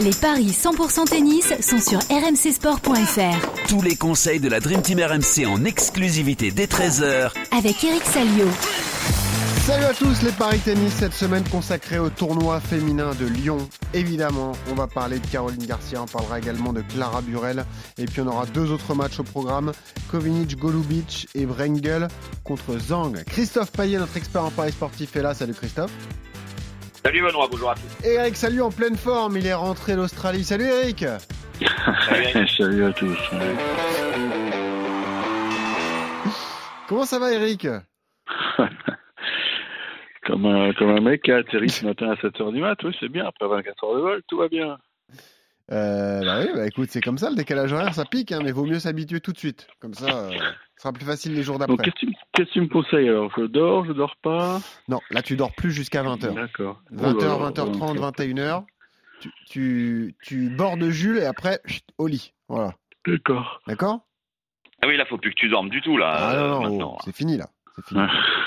Les paris 100% tennis sont sur rmcsport.fr. Tous les conseils de la Dream Team RMC en exclusivité dès 13h Avec Eric Salio. Salut à tous les paris tennis cette semaine consacrée au tournoi féminin de Lyon. Évidemment, on va parler de Caroline Garcia, on parlera également de Clara Burel et puis on aura deux autres matchs au programme, Kovinic Golubic et Brengel contre Zhang. Christophe Payet, notre expert en paris sportif est là. Salut Christophe. Salut Benoît, bonjour à tous. Et Eric Salut en pleine forme, il est rentré d'Australie. Salut Eric. Salut à tous. Comment ça va Eric? Comme, un, comme un mec qui a atterri ce matin à 7h du mat, oui c'est bien, après 24 heures de vol, tout va bien. Euh, bah oui, bah écoute, c'est comme ça, le décalage horaire, ça pique, hein, mais vaut mieux s'habituer tout de suite. Comme ça, euh, ce sera plus facile les jours d'après. Donc, qu'est-ce que tu- me conseilles alors? Je dors, je dors pas? Non, là, tu dors plus jusqu'à 20h. D'accord. 20h, Oh là là, 20h30, ok. 21h. Tu, tu, tu bordes Jules et après, chut, au lit. Voilà. D'accord. D'accord? Ah oui, là, faut plus que tu dormes du tout, là. Ah euh, non, non, oh, c'est fini là. C'est fini.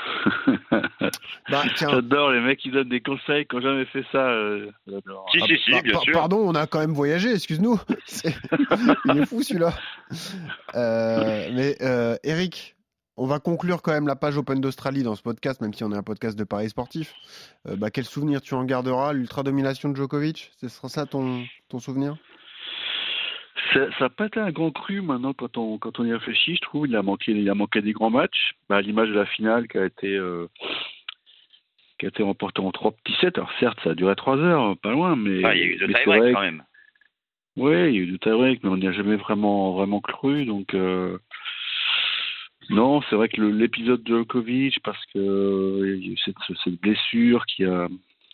Bah. J'adore les mecs qui donnent des conseils qui n'ont jamais fait ça. euh, j'adore. Si, Ah, si, si, par- bien par- sûr. Pardon, on a quand même voyagé, excuse-nous. C'est- Il est fou celui-là. Euh, mais euh, Eric, on va conclure quand même la page Open d'Australie dans ce podcast, même si on est un podcast de paris sportif. Euh, bah, quel souvenir tu en garderas? L'ultra domination de Djokovic Ce sera ça ton, ton souvenir? Ça n'a pas été un grand cru maintenant quand on, quand on y réfléchit, je trouve. Il a manqué, il a manqué des grands matchs. Bah, à l'image de la finale qui a été, euh, qui a été remportée en trois petits sets. Alors certes, ça a duré trois heures, pas loin, mais. Ah, il y a eu de mais c'est tie-break quand même. Oui, il y a eu du tie-break, mais on n'y a jamais vraiment, vraiment cru. Donc, euh, non, c'est vrai que l'épisode de Djokovic, parce que euh, il y a eu cette, cette blessure qui a,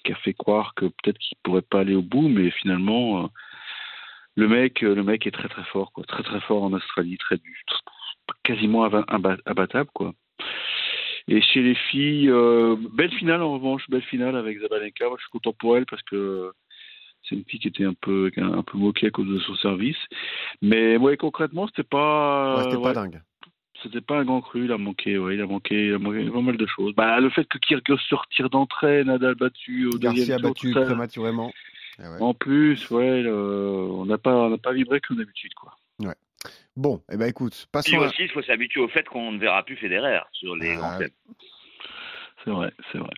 qui a fait croire que peut-être qu'il pourrait pas aller au bout, mais finalement, le mec, le mec est très très fort, quoi, très très fort en Australie, très du, quasiment abattable, quoi. Et chez les filles, euh, belle finale en revanche, belle finale avec Zabalenka. Moi, je suis content pour elle parce que c'est une fille qui était un peu un peu moquée à cause de son service. Mais ouais, concrètement, c'était pas Ouais, C'était ouais, pas dingue. c'était pas un grand cru, il a manqué, ouais, il a manqué, il a manqué pas mal de choses. Bah, le fait que Kyrgios se retire d'entrée, Nadal battu au Garcia deuxième tour, battu prématurément. Ouais. en plus, ouais, le- on n'a pas, on n'a pas vibré comme d'habitude, quoi. Bon, eh ben écoute, passons aussi, il faut s'habituer au fait qu'on ne verra plus Federer sur les Ah, grands thèmes. C'est vrai, c'est vrai.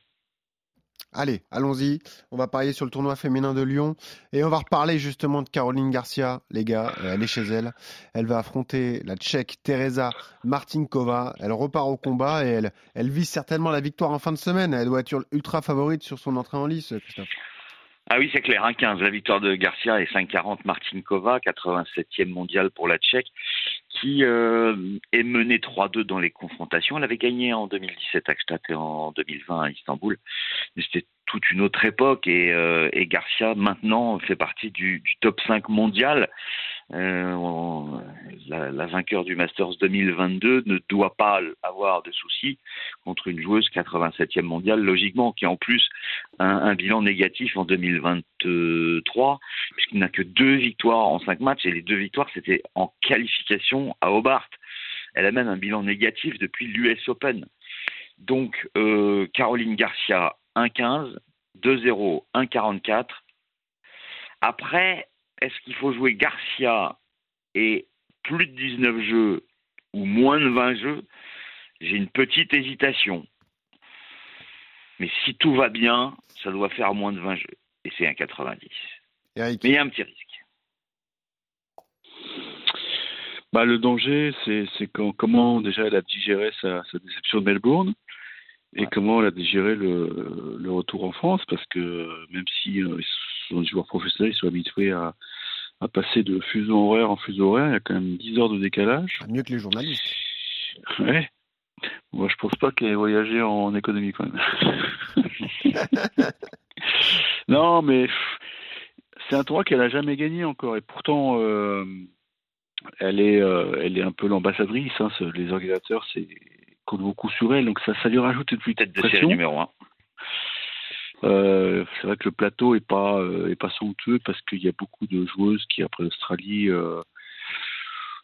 Allez, allons-y. On va parier sur le tournoi féminin de Lyon et on va reparler justement de Caroline Garcia, les gars. Elle est chez elle. Elle va affronter la Tchèque Teresa Martinkova. Elle repart au combat et elle, elle vise certainement la victoire en fin de semaine. Elle doit être ultra favorite sur son entrée en lice, Christophe. Ah oui, c'est clair, 1-15. La victoire de Garcia et 5-40 Martinkova, 87e mondial pour la Tchèque, qui euh, est menée 3-2 dans les confrontations. Elle avait gagné en 2017 à Gstaad et en 2020 à Istanbul. Mais c'était toute une autre époque et, euh, Garcia maintenant fait partie du, du top 5 mondial. Euh, la, la vainqueur du Masters 2022 ne doit pas avoir de soucis contre une joueuse 87e mondiale, logiquement, qui en plus un, un bilan négatif en 2023, puisqu'il n'a que deux victoires en cinq matchs, et les deux victoires, c'était en qualification à Hobart. Elle a même un bilan négatif depuis l'US Open. Donc, euh, Caroline Garcia, 1-15, 2-0, 1-44. Après, est-ce qu'il faut jouer Garcia et plus de 19 jeux ou moins de 20 jeux J'ai une petite hésitation. Mais si tout va bien, ça doit faire moins de 20 jeux. Et c'est un 90. Eric, Mais il y a un petit risque. Bah, le danger, c'est, comment déjà elle a digéré sa, sa déception de Melbourne et Ouais. comment elle a digéré le, le retour en France, parce que même si euh, sont des joueurs professionnels, ils sont habitués à, à passer de fuseau horaire en fuseau horaire, il y a quand même 10 heures de décalage. mieux que les journalistes. Ouais. Moi, je pense pas qu'elle ait voyagé en économie quand même. non, mais c'est un tournoi qu'elle a jamais gagné encore, et pourtant, euh, elle est, euh, elle est un peu l'ambassadrice. Hein, les organisateurs, c'est comptent beaucoup sur elle, donc ça, ça lui rajoute une petite Tête de série pression. numéro 1. Euh, c'est vrai que le plateau est pas euh, est pas somptueux parce qu'il y a beaucoup de joueuses qui après l'Australie euh,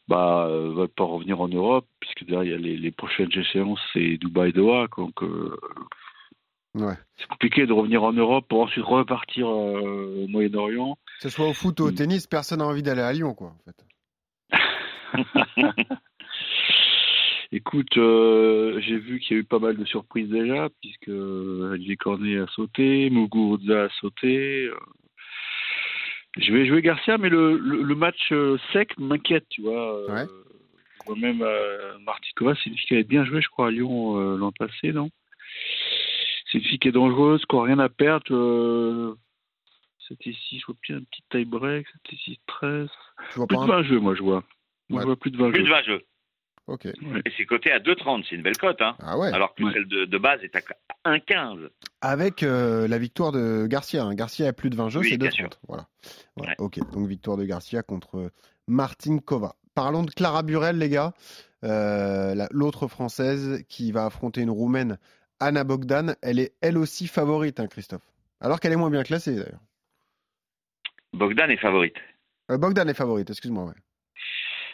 bah euh, veulent pas revenir en Europe puisque derrière il y a les, les prochaines échéances c'est Dubaï Doha donc euh, Ouais. c'est compliqué de revenir en Europe pour ensuite repartir au Moyen-Orient Que ce soit au foot ou au Mm. tennis, personne n'a envie d'aller à Lyon, quoi. En fait. Écoute, euh, j'ai vu qu'il y a eu pas mal de surprises déjà, puisque Olivier Cornet a sauté, Muguruza a sauté. euh. Je vais jouer Garcia, mais le, le, le match euh, sec m'inquiète, tu vois. euh, Ouais. je vois même euh, Martikova, c'est une fille qui avait bien joué, je crois, à Lyon euh, l'an passé, non? C'est une fille qui est dangereuse, qui n'a rien à perdre. Euh, 7 et 6, je vois bien un petit tie-break, 7 et 6, 13. Tu vois Plus pas de un... 20 jeux, moi, je vois. Moi, Ouais. je vois plus de 20 Plus de jeux. 20 jeux. Ok. Et c'est coté à 2,30. C'est une belle cote. Hein. Ah ouais. Alors que Ouais. celle de, de base est à 1,15. Avec euh, la victoire de Garcia. hein. Garcia a plus de 20 jeux, Oui, c'est bien 2,30. sûr. Voilà. Voilà. Ouais. Ok. Donc victoire de Garcia contre Martin Kova. Parlons de Clara Burel, les gars. Euh, la- L'autre française qui va affronter une roumaine, Anna Bogdan. Elle est elle aussi favorite, hein, Christophe. Alors qu'elle est moins bien classée d'ailleurs. Bogdan est favorite. Euh, Bogdan est favorite, excuse-moi. Ouais.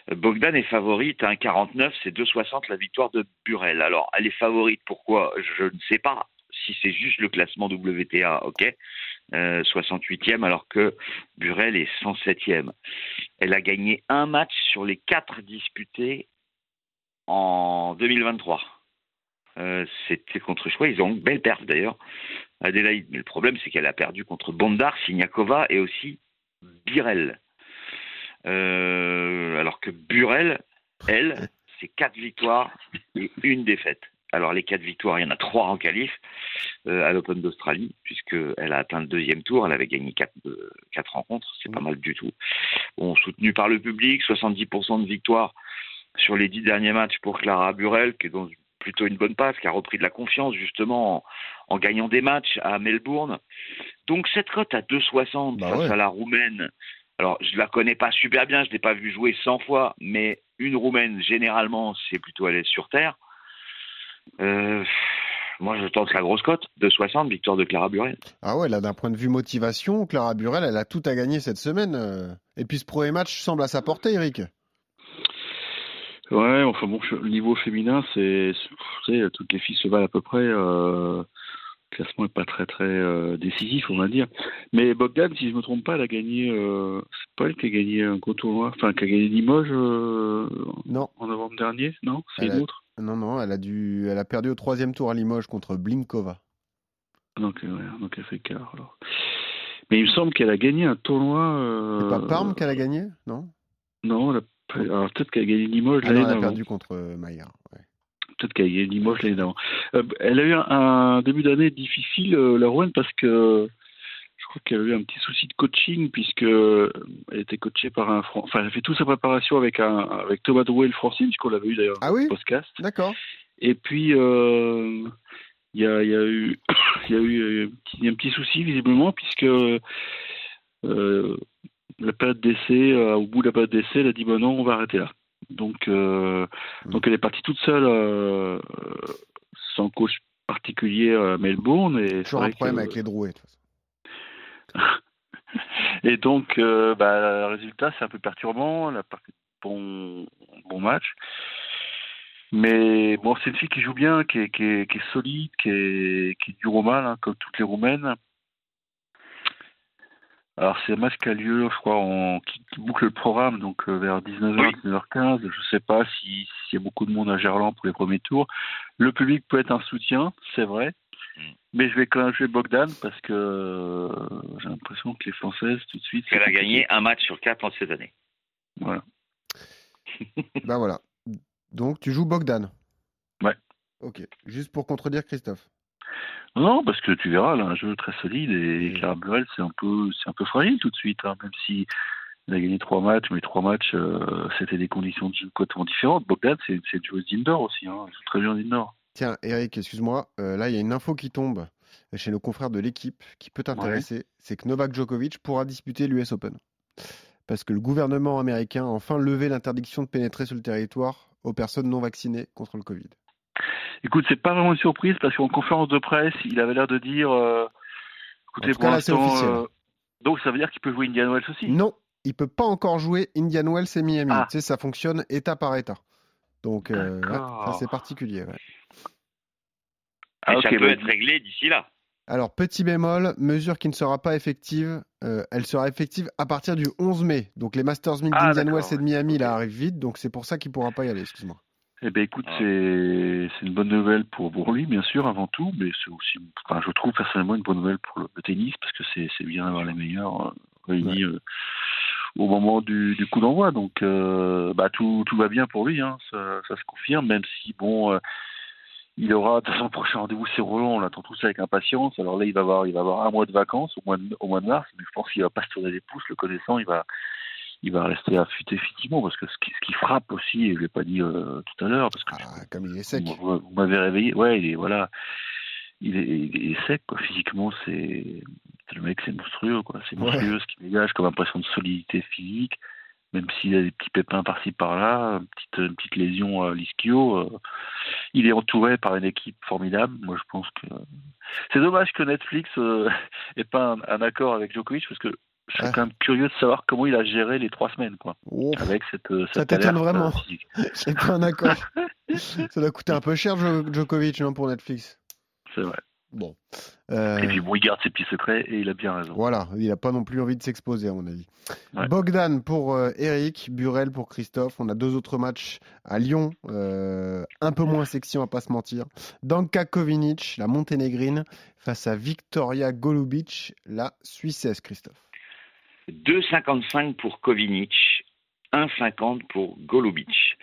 Bogdan est favorite, 1,49, c'est 2,60 la victoire de Burel. Alors, elle est favorite, pourquoi? Je ne sais pas. Si c'est juste le classement WTA, ok. Euh, 68e, alors que Burel est 107e. Elle a gagné un match sur les quatre disputés en 2023. Euh, C'était contre choix, ils ont une belle perf d'ailleurs, Adélaïde. Mais le problème, c'est qu'elle a perdu contre Bondar, Siniakova et aussi Birel. Euh, alors que Burel, elle, c'est quatre victoires et une défaite. Alors les quatre victoires, il y en a trois en qualif euh, à l'Open d'Australie, puisqu'elle a atteint le deuxième tour, elle avait gagné quatre, euh, quatre rencontres, c'est pas mal du tout. Bon, soutenu par le public, 70% de victoires sur les dix derniers matchs pour Clara Burel, qui est dans plutôt une bonne passe, qui a repris de la confiance justement en, en gagnant des matchs à Melbourne. Donc cette cote à 2,60 Bah face ouais. à la Roumaine, alors je la connais pas super bien, je l'ai pas vu jouer 100 fois, mais une Roumaine généralement c'est plutôt à l'aise sur terre. Euh, moi je tente la grosse cote, 2,60, victoire de Clara Burel. Ah ouais, là, d'un point de vue motivation, Clara Burel, elle a tout à gagner cette semaine. euh. Et puis ce premier match semble à sa portée, Eric. Ouais, enfin bon, le niveau féminin, c'est, c'est- tu sais, toutes les filles se valent à peu près. Euh, classement est pas très très euh, décisif, on va dire. Mais Bogdan, si je me trompe pas, elle a gagné. Euh, c'est pas elle qui a gagné un gros tournoi, enfin qui a gagné Limoges euh, Non, en novembre dernier, non? C'est une a- autre? non, non, elle a, dû... elle a perdu au troisième tour à Limoges contre Blinkova. Donc, euh, ouais, donc elle fait quart alors. Mais il me semble qu'elle a gagné un tournoi. C'est pas Parme qu'elle a gagné Non? Non, elle a pas- alors peut-être qu'elle a gagné Limoges Ah l'année elle a perdu contre Maillard. ouais. Peut-être qu'elle a gagné Limoges l'année d'avant. Euh, elle a eu un, un début d'année difficile, euh, la Rouen, parce que je crois qu'elle a eu un petit souci de coaching, puisque euh, elle était coachée par un Fran- Enfin, elle a fait toute sa préparation avec un avec Thomas Drouet, le français, puisqu'on l'avait eu d'ailleurs Ah oui? podcast. D'accord. Et puis, euh, il y, a, il y a eu, il y a eu un petit, un petit souci, visiblement, puisque euh, la période d'essai, euh, au bout de la période d'essai, elle a dit, bon non, on va arrêter là. Donc, euh, donc elle est partie toute seule, euh, sans coach particulier à Melbourne. Et Toujours un problème que- avec les drouets. Et donc, euh, bah, le résultat, c'est un peu perturbant. Elle a pas fait bon, bon match. Mais bon, c'est une fille qui joue bien, qui est, qui est, qui est solide, qui est, qui est dure au mal, hein, comme toutes les Roumaines. Alors, c'est un match qui a lieu, je crois, en, qui, qui boucle le programme, donc euh, vers 19h, Oui. 19h15. Je sais pas si- s'il y a beaucoup de monde à Gerland pour les premiers tours. Le public peut être un soutien, c'est vrai. Mm. Mais je vais quand même jouer Bogdan parce que euh, j'ai l'impression que les Françaises, tout de suite. Elle a gagné un match sur quatre en cette année. Voilà. Ben voilà. Donc tu joues Bogdan? Ouais. Ok. Juste pour contredire Christophe. Non, parce que tu verras, là, un jeu très solide et. Clara Burel, c'est un peu, c'est un peu fragile tout de suite, hein, même si elle a gagné trois matchs, mais trois matchs, euh, c'était des conditions de jeu complètement différentes. Bogdan, c'est, c'est une joueuse d'indoor aussi, hein, elle joue très bien en indoor. Tiens, Eric, excuse-moi. euh, là, il y a une info qui tombe chez nos confrères de l'équipe qui peut t'intéresser. C'est que Novak Djokovic pourra disputer l'US Open. Parce que le gouvernement américain a enfin levé l'interdiction de pénétrer sur le territoire aux personnes non vaccinées contre le Covid. Écoute, c'est pas vraiment une surprise parce qu'en conférence de presse, il avait l'air de dire, euh, écoutez, pour là, l'instant, euh, donc ça veut dire qu'il peut jouer Indian Wells aussi. Non, il peut pas encore jouer Indian Wells et Miami. Ah. Tu sais, ça fonctionne État par État. Donc, euh, ouais, ça c'est particulier. ouais. Ah, Et ça peut bah, être réglé d'ici là. Alors, petit bémol, mesure qui ne sera pas effective, euh, elle sera effective à partir du 11 mai. Donc, les Masters 1000 Ah, d'Indian West et de. Miami, là, Ok. arrivent vite. Donc, c'est pour ça qu'il ne pourra pas y aller, excuse-moi. Eh ben écoute, Ah. c'est c'est une bonne nouvelle pour, pour lui, bien sûr, avant tout, mais c'est aussi, enfin, je trouve personnellement une bonne nouvelle pour le, le tennis, parce que c'est c'est bien d'avoir les meilleurs euh, réunis euh, au moment du, du coup d'envoi. Donc, euh, bah, tout, tout va bien pour lui, hein, ça, ça se confirme, même si, bon, euh, il aura, de son prochain rendez-vous, c'est Roland, on l'attend tous avec impatience. Alors là, il va avoir, il va avoir un mois de vacances au mois de, au mois de mars, mais je pense qu'il va pas se tourner les pouces, le connaissant, il va, il va rester affûté effectivement, parce que ce qui, ce qui frappe aussi, et je l'ai pas dit euh, tout à l'heure, parce que Ah, comme il est sec. vous, vous m'avez réveillé. Ouais, il est voilà, il est, il est sec quoi. Physiquement, c'est le mec, c'est monstrueux quoi. C'est Ouais. monstrueux ce qu'il dégage comme impression de solidité physique. Même s'il a des petits pépins par-ci par-là, une petite, une petite lésion à l'ischio, euh, il est entouré par une équipe formidable. Moi, je pense que c'est dommage que Netflix euh, ait pas un, un accord avec Djokovic parce que je suis Ouais. quand même curieux de savoir comment il a géré les trois semaines quoi, Oh, avec cette, euh, Ça cette t'étonne alerte, vraiment. euh, c'est pas un accord. ça doit coûter un peu cher, Jo- Djokovic, non, pour Netflix. C'est vrai. Bon. Euh, Et puis bon, il garde ses petits secrets et il a bien raison. Voilà, il n'a pas non plus envie de s'exposer, à mon avis. Ouais. Bogdan pour euh, Eric, Burel pour Christophe. On a deux autres matchs à Lyon, euh, un peu moins sexy, on va pas se mentir. Danka Kovinic, la Monténégrine, face à Victoria Golubic, la Suissesse, Christophe. 2,55 pour Kovinic, 1,50 pour Golubic.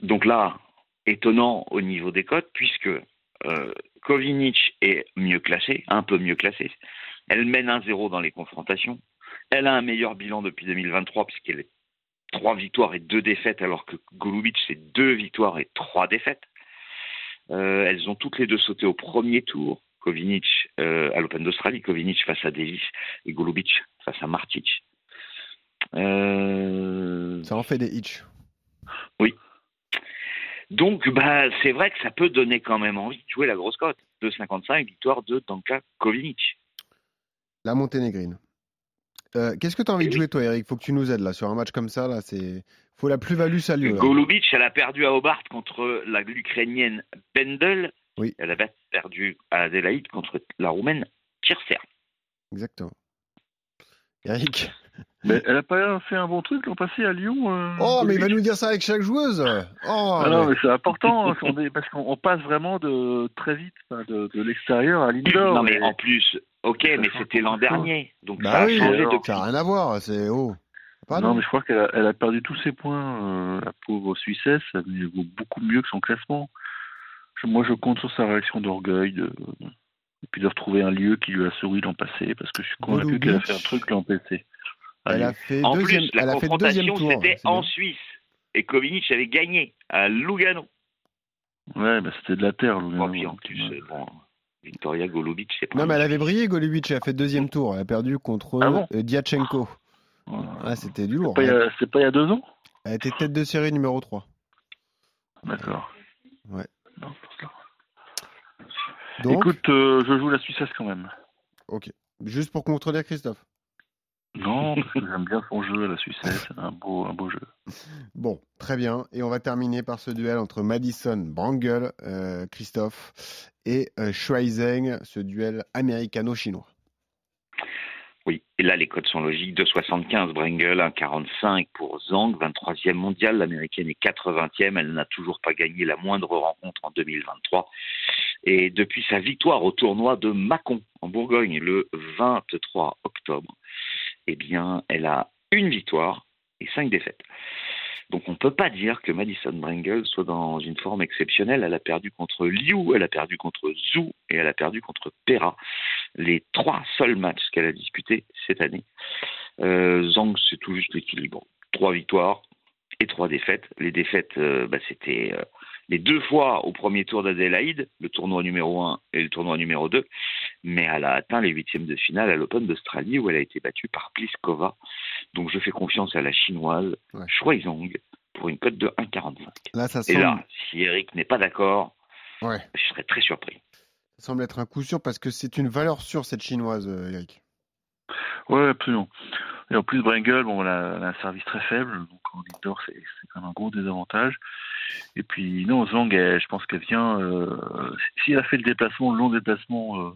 Donc là, étonnant au niveau des cotes, puisque euh, Kovinic est mieux classé, un peu mieux classé. Elle mène 1-0 dans les confrontations. Elle a un meilleur bilan depuis 2023, puisqu'elle est trois victoires et deux défaites, alors que Golubic, c'est deux victoires et trois défaites. Euh, elles ont toutes les deux sauté au premier tour. Kovinic euh, à l'Open d'Australie, Kovinic face à Davis et Golubic face à Martic. Euh, Ça en fait des hitch. donc, bah, c'est vrai que ça peut donner quand même envie de jouer la grosse cote. 2,55, victoire de Danka Kovinic. La Monténégrine. Euh, Qu'est-ce que tu as envie de oui. jouer, toi, Eric? Faut que tu nous aides là sur un match comme ça. Là, c'est faut la plus-value, là. Golubic, elle a perdu à Hobart contre la l'Ukrainienne Bendel. Oui. Elle a perdu à Adélaïde contre la Roumaine Tirser. Exactement. Eric. Mais elle a pas fait un bon truc l'an passé à Lyon. euh, Oh, mais il va nous dire ça avec chaque joueuse. Oh, Ah non, mais- mais c'est important hein, est- parce qu'on on passe vraiment de très vite de, de l'extérieur à l'indoor. non, mais et- en plus, ok, Ça mais c'était l'an dernier. Donc ça Bah a oui, changé alors, depuis. ça n'a rien à voir. C'est oh. Pas non, mais je crois qu'elle a, elle a perdu tous ses points. euh, la pauvre Suissesse, elle vaut beaucoup mieux que son classement. Je- moi, je compte sur sa réaction d'orgueil, de, et puis de retrouver un lieu qui lui a souri l'an passé, parce que je suis convaincu qu'elle a fait un truc l'an passé. Elle a fait En deuxième, plus, la elle a fait deuxième confrontation, tour. c'était c'est en bien. Suisse. Et Kovinic avait gagné à Lugano. Ouais, bah, c'était de la terre. Lugano, puis en plus, ouais. euh, bon, Victoria Golubic, c'est pas Non, mais elle avait brillé, Golubic. Elle a fait deuxième tour. Elle a perdu contre Ah bon euh, Diachenko. Voilà. Ah, c'était du lourd. Pas il y Elle, a- C'était pas il y a deux ans elle était tête de série numéro 3. D'accord. Ouais. Non, pour ça. Donc, Écoute, euh, je joue la Suissesse quand même. ok. Juste pour contredire Christophe. Non, parce que j'aime bien son jeu, la Suissesse. C'est un beau, un beau jeu. Bon, très bien. Et on va terminer par ce duel entre Madison Brangle, euh, Christophe, et euh, ce duel américano-chinois. Oui, et là, les codes sont logiques. 2,75 Brengel, 1,45 pour Zhang, 23e mondial. L'américaine est 80e. Elle n'a toujours pas gagné la moindre rencontre en 2023. Et depuis sa victoire au tournoi de Mâcon, en Bourgogne, le 23 octobre, eh bien, elle a une victoire et cinq défaites. Donc on ne peut pas dire que Madison Brengel soit dans une forme exceptionnelle. Elle a perdu contre Liu, elle a perdu contre Zhou et elle a perdu contre Pera. Les trois seuls matchs qu'elle a disputés cette année. Euh, Zhang, c'est tout juste l'équilibre. Trois victoires et trois défaites. Les défaites, euh, bah, c'était euh, les deux fois au premier tour d'Adélaïde, le tournoi numéro 1 et le tournoi numéro 2. Mais elle a atteint les huitièmes de finale à l'Open d'Australie où elle a été battue par Pliskova. Donc je fais confiance à la chinoise Ouais. Shuai Zhang pour une cote de 1,45. Là, ça Et semble, là, si Eric n'est pas d'accord, ouais, je serais très surpris. Ça semble être un coup sûr parce que c'est une valeur sûre, cette chinoise, euh, Eric. Ouais, absolument. Et en plus, Brengel, bon, elle a, un service très faible, donc en indoor, c'est quand même un gros désavantage. Et puis non, Zhang, je pense qu'elle vient. Euh, si elle a fait le déplacement, le long déplacement euh,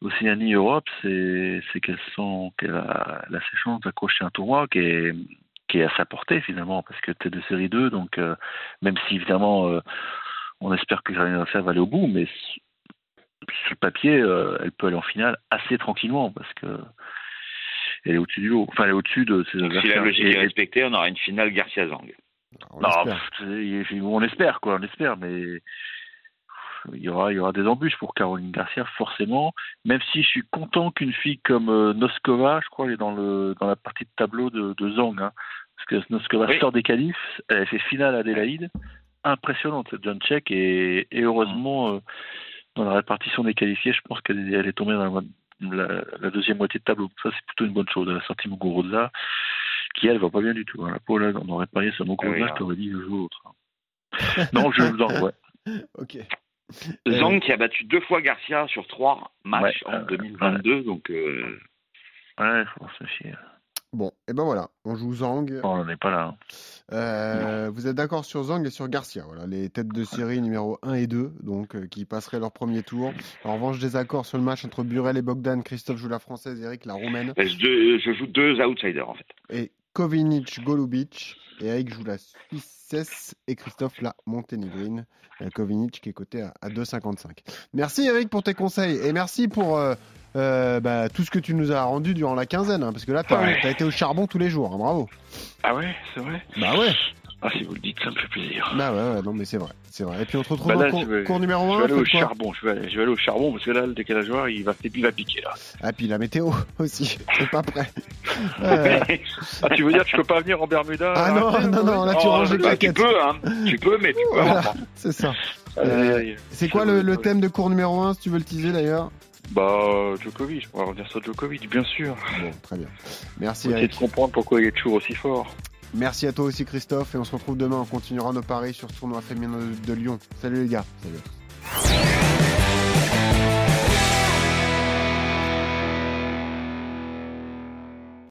Océanie Europe, c'est qu'elle sent qu'elle a, a ses chances d'accrocher un tournoi qui est qui est à sa portée finalement, parce que t'es de série 2, donc euh, même si évidemment euh, on espère que Garcia va aller au bout, mais sur le papier, euh, elle peut aller en finale assez tranquillement parce que elle est au-dessus du lot. Enfin, elle est au-dessus de ses Si la adversaires. logique Et- est respectée, on aura une finale Garcia-Zang. On non, espère. pff, on espère quoi, on espère, mais il y aura, il y aura des embûches pour Caroline Garcia forcément. Même si je suis content qu'une fille comme euh, Noskova, je crois, elle est dans le dans la partie de tableau de, de Zhang, hein, parce que Noskova Oui. sort des qualifs, elle fait finale à Adélaïde, impressionnante cette jeune tchèque et, et heureusement la répartition des qualifiés, je pense qu'elle est, tombée dans la, la- la deuxième moitié de tableau. Ça c'est plutôt une bonne chose. Elle a sorti Muguruza, qui elle va pas bien du tout. Hein. La peau là, on aurait parié sur Muguruza, Ah oui, je t'aurais dit un jour ou l'autre. hein. non, je Zhang, ouais. Ok. Zhang qui a battu deux fois Garcia sur trois matchs Ouais, en euh, 2022, donc euh, Ouais, faut se méfier. Bon, et ben voilà, on joue Zhang. On n'en est pas là. hein. Euh, vous êtes d'accord sur Zhang et sur Garcia, voilà, les têtes de série numéro 1 et 2, donc euh, qui passeraient leur premier tour. En revanche, désaccord sur le match entre Burel et Bogdan, Christophe joue la française, Eric la roumaine, je, deux- je joue deux outsiders en fait. et Kovinic Golubic, et Eric joue la Suissesse et Christophe la monténégrine. Euh, Kovinic qui est coté à, à 2,55. Merci Eric pour tes conseils, et merci pour euh, euh, bah, tout ce que tu nous as rendu durant la quinzaine, hein, parce que là, tu as, Ouais. été au charbon tous les jours, hein, bravo. Ah ouais, c'est vrai? Bah ouais, Ah, si vous le dites, ça me fait plaisir. bah ouais, ouais, non mais c'est vrai, c'est vrai. Et puis on te retrouve Bah là, en cours, je vais- cours numéro Je 1. vais aller au charbon, je vais aller, je vais aller au charbon parce que là, le décalage horaire, il va, il va piquer là. Ah, puis la météo aussi, c'est pas prêt. Euh, ah, tu veux dire que je peux pas venir en Bermuda Ah non, non, non, là tu Oh, ranges les bah, tu peux, hein. Tu peux, mais tu peux. Voilà, c'est ça. Euh. C'est quoi le, le thème de cours numéro 1 si tu veux le teaser d'ailleurs? Bah, Djokovic, on va revenir sur Djokovic, bien sûr. Bon, très bien. Merci Eric. de comprendre pourquoi il est toujours aussi fort. Merci à toi aussi Christophe et on se retrouve demain. On continuera nos paris sur ce tournoi féminin de Lyon. Salut les gars. Salut.